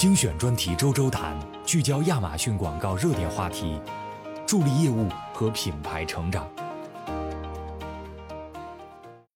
精选专题周周谈，聚焦亚马逊广告热点话题，助力业务和品牌成长。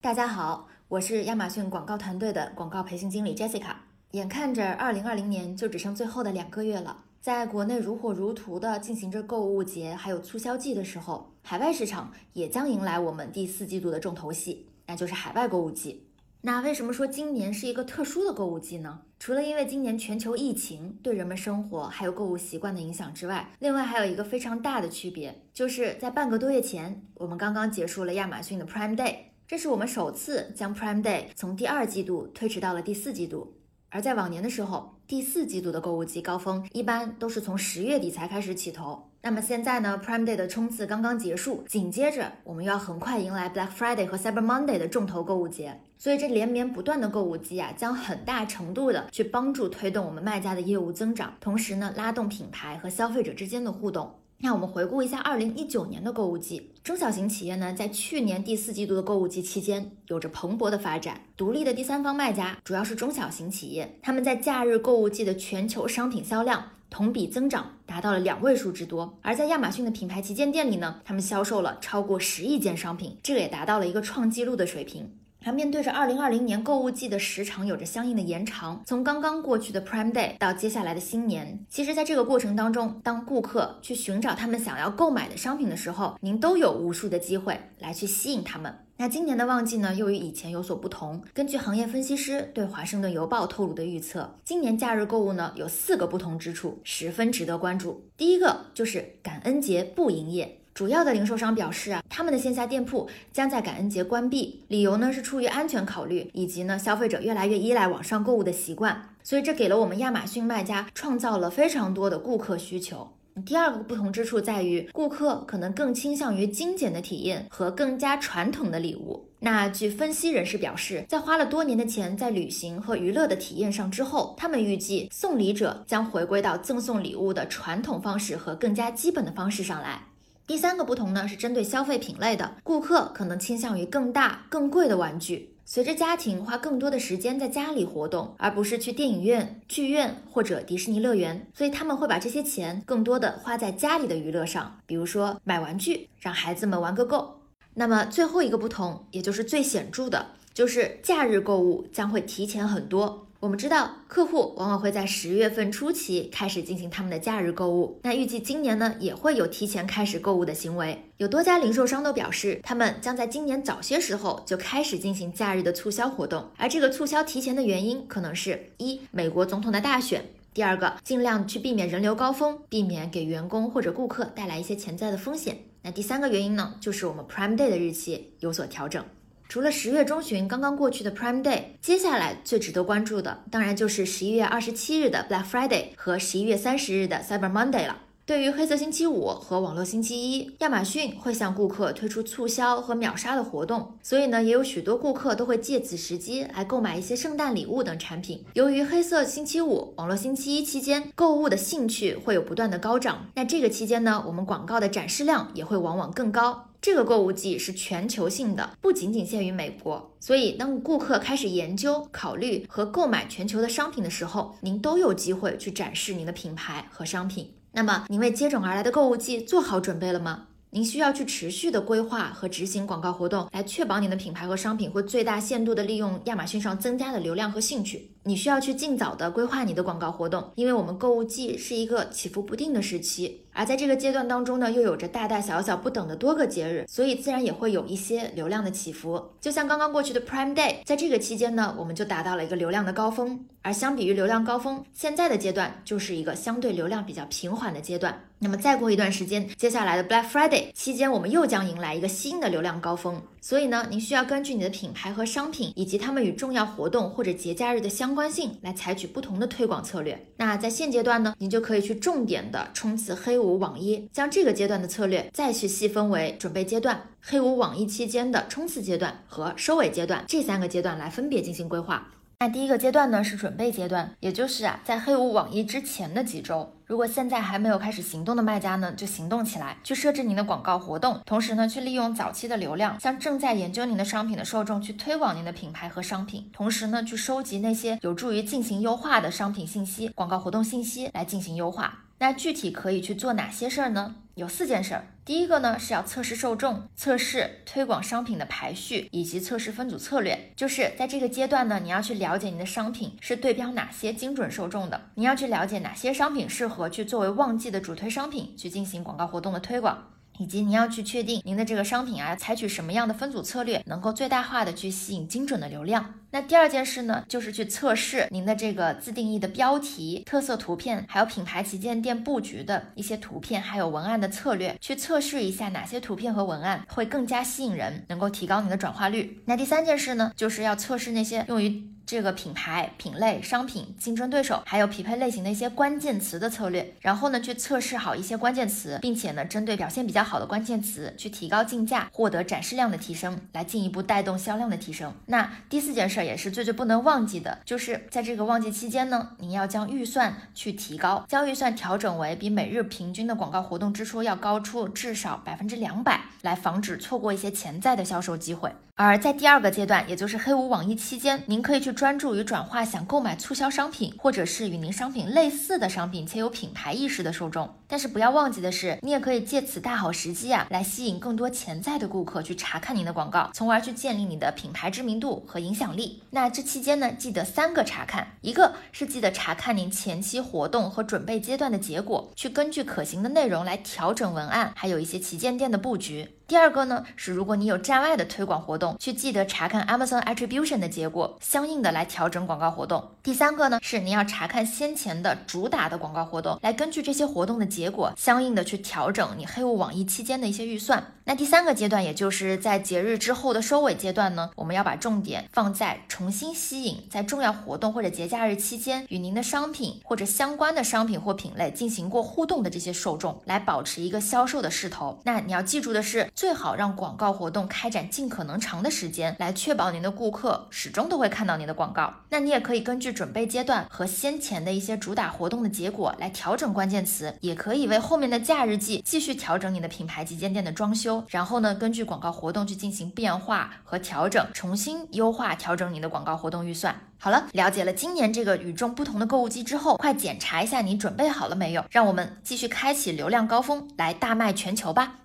大家好，我是亚马逊广告团队的广告培训经理 Jessica。眼看着二零二零年就只剩最后的两个月了，在国内如火如荼的进行着购物节还有促销季的时候，海外市场也将迎来我们第四季度的重头戏，那就是海外购物季。那为什么说今年是一个特殊的购物季呢？除了因为今年全球疫情对人们生活还有购物习惯的影响之外，另外还有一个非常大的区别，就是在半个多月前，我们刚刚结束了亚马逊的 Prime Day，这是我们首次将 Prime Day 从第二季度推迟到了第四季度。而在往年的时候，第四季度的购物季高峰一般都是从十月底才开始起头。那么现在呢，Prime Day 的冲刺刚刚结束，紧接着我们要很快迎来 Black Friday 和 Cyber Monday 的重头购物节。所以这连绵不断的购物季啊，将很大程度的去帮助推动我们卖家的业务增长，同时呢，拉动品牌和消费者之间的互动。那我们回顾一下二零一九年的购物季，中小型企业呢，在去年第四季度的购物季期间，有着蓬勃的发展。独立的第三方卖家，主要是中小型企业，他们在假日购物季的全球商品销量同比增长达到了两位数之多。而在亚马逊的品牌旗舰店里呢，他们销售了超过十亿件商品，这个也达到了一个创纪录的水平。它面对着二零二零年购物季的时长有着相应的延长，从刚刚过去的 Prime Day 到接下来的新年，其实在这个过程当中，当顾客去寻找他们想要购买的商品的时候，您都有无数的机会来去吸引他们。那今年的旺季呢，又与以前有所不同。根据行业分析师对华盛顿邮报透露的预测，今年假日购物呢有四个不同之处，十分值得关注。第一个就是感恩节不营业。主要的零售商表示啊，他们的线下店铺将在感恩节关闭，理由呢是出于安全考虑，以及呢消费者越来越依赖网上购物的习惯，所以这给了我们亚马逊卖家创造了非常多的顾客需求。第二个不同之处在于，顾客可能更倾向于精简的体验和更加传统的礼物。那据分析人士表示，在花了多年的钱在旅行和娱乐的体验上之后，他们预计送礼者将回归到赠送礼物的传统方式和更加基本的方式上来。第三个不同呢，是针对消费品类的，顾客可能倾向于更大、更贵的玩具。随着家庭花更多的时间在家里活动，而不是去电影院、剧院或者迪士尼乐园，所以他们会把这些钱更多的花在家里的娱乐上，比如说买玩具，让孩子们玩个够。那么最后一个不同，也就是最显著的，就是假日购物将会提前很多。我们知道，客户往往会在十月份初期开始进行他们的假日购物。那预计今年呢，也会有提前开始购物的行为。有多家零售商都表示，他们将在今年早些时候就开始进行假日的促销活动。而这个促销提前的原因，可能是一美国总统的大选；第二个，尽量去避免人流高峰，避免给员工或者顾客带来一些潜在的风险。那第三个原因呢，就是我们 Prime Day 的日期有所调整。除了十月中旬刚刚过去的 Prime Day，接下来最值得关注的，当然就是十一月二十七日的 Black Friday 和十一月三十日的 Cyber Monday 了。对于黑色星期五和网络星期一，亚马逊会向顾客推出促销和秒杀的活动，所以呢，也有许多顾客都会借此时机来购买一些圣诞礼物等产品。由于黑色星期五、网络星期一期间购物的兴趣会有不断的高涨，那这个期间呢，我们广告的展示量也会往往更高。这个购物季是全球性的，不仅仅限于美国，所以当顾客开始研究、考虑和购买全球的商品的时候，您都有机会去展示您的品牌和商品。那么，您为接踵而来的购物季做好准备了吗？您需要去持续的规划和执行广告活动，来确保您的品牌和商品会最大限度的利用亚马逊上增加的流量和兴趣。你需要去尽早的规划你的广告活动，因为我们购物季是一个起伏不定的时期。而在这个阶段当中呢，又有着大大小小不等的多个节日，所以自然也会有一些流量的起伏。就像刚刚过去的 Prime Day，在这个期间呢，我们就达到了一个流量的高峰。而相比于流量高峰，现在的阶段就是一个相对流量比较平缓的阶段。那么再过一段时间，接下来的 Black Friday 期间，我们又将迎来一个新的流量高峰。所以呢，您需要根据你的品牌和商品，以及他们与重要活动或者节假日的相关性，来采取不同的推广策略。那在现阶段呢，您就可以去重点的冲刺黑五、网一，将这个阶段的策略再去细分为准备阶段、黑五、网一期间的冲刺阶段和收尾阶段这三个阶段来分别进行规划。那第一个阶段呢是准备阶段，也就是啊在黑五网易之前的几周。如果现在还没有开始行动的卖家呢，就行动起来，去设置您的广告活动，同时呢去利用早期的流量，向正在研究您的商品的受众去推广您的品牌和商品，同时呢去收集那些有助于进行优化的商品信息、广告活动信息来进行优化。那具体可以去做哪些事儿呢？有四件事儿。第一个呢是要测试受众，测试推广商品的排序，以及测试分组策略。就是在这个阶段呢，你要去了解你的商品是对标哪些精准受众的，你要去了解哪些商品适合去作为旺季的主推商品去进行广告活动的推广。以及您要去确定您的这个商品啊，采取什么样的分组策略，能够最大化的去吸引精准的流量。那第二件事呢，就是去测试您的这个自定义的标题、特色图片，还有品牌旗舰店布局的一些图片，还有文案的策略，去测试一下哪些图片和文案会更加吸引人，能够提高你的转化率。那第三件事呢，就是要测试那些用于。这个品牌、品类、商品、竞争对手，还有匹配类型的一些关键词的策略，然后呢，去测试好一些关键词，并且呢，针对表现比较好的关键词，去提高竞价，获得展示量的提升，来进一步带动销量的提升。那第四件事儿也是最最不能忘记的，就是在这个旺季期间呢，您要将预算去提高，将预算调整为比每日平均的广告活动支出要高出至少百分之两百，来防止错过一些潜在的销售机会。而在第二个阶段，也就是黑五网易期间，您可以去专注于转化想购买促销商品，或者是与您商品类似的商品且有品牌意识的受众。但是不要忘记的是，你也可以借此大好时机啊，来吸引更多潜在的顾客去查看您的广告，从而去建立你的品牌知名度和影响力。那这期间呢，记得三个查看，一个是记得查看您前期活动和准备阶段的结果，去根据可行的内容来调整文案，还有一些旗舰店的布局。第二个呢是，如果你有站外的推广活动，去记得查看 Amazon Attribution 的结果，相应的来调整广告活动。第三个呢是你要查看先前的主打的广告活动，来根据这些活动的结结果，相应的去调整你黑五网易期间的一些预算。那第三个阶段，也就是在节日之后的收尾阶段呢，我们要把重点放在重新吸引在重要活动或者节假日期间与您的商品或者相关的商品或品类进行过互动的这些受众，来保持一个销售的势头。那你要记住的是。最好让广告活动开展尽可能长的时间，来确保您的顾客始终都会看到您的广告。那你也可以根据准备阶段和先前的一些主打活动的结果来调整关键词，也可可以为后面的假日季继续调整你的品牌旗舰店的装修。然后呢，根据广告活动去进行变化和调整，重新优化调整你的广告活动预算。好了，了解了今年这个与众不同的购物季之后，快检查一下你准备好了没有？让我们继续开启流量高峰，来大卖全球吧！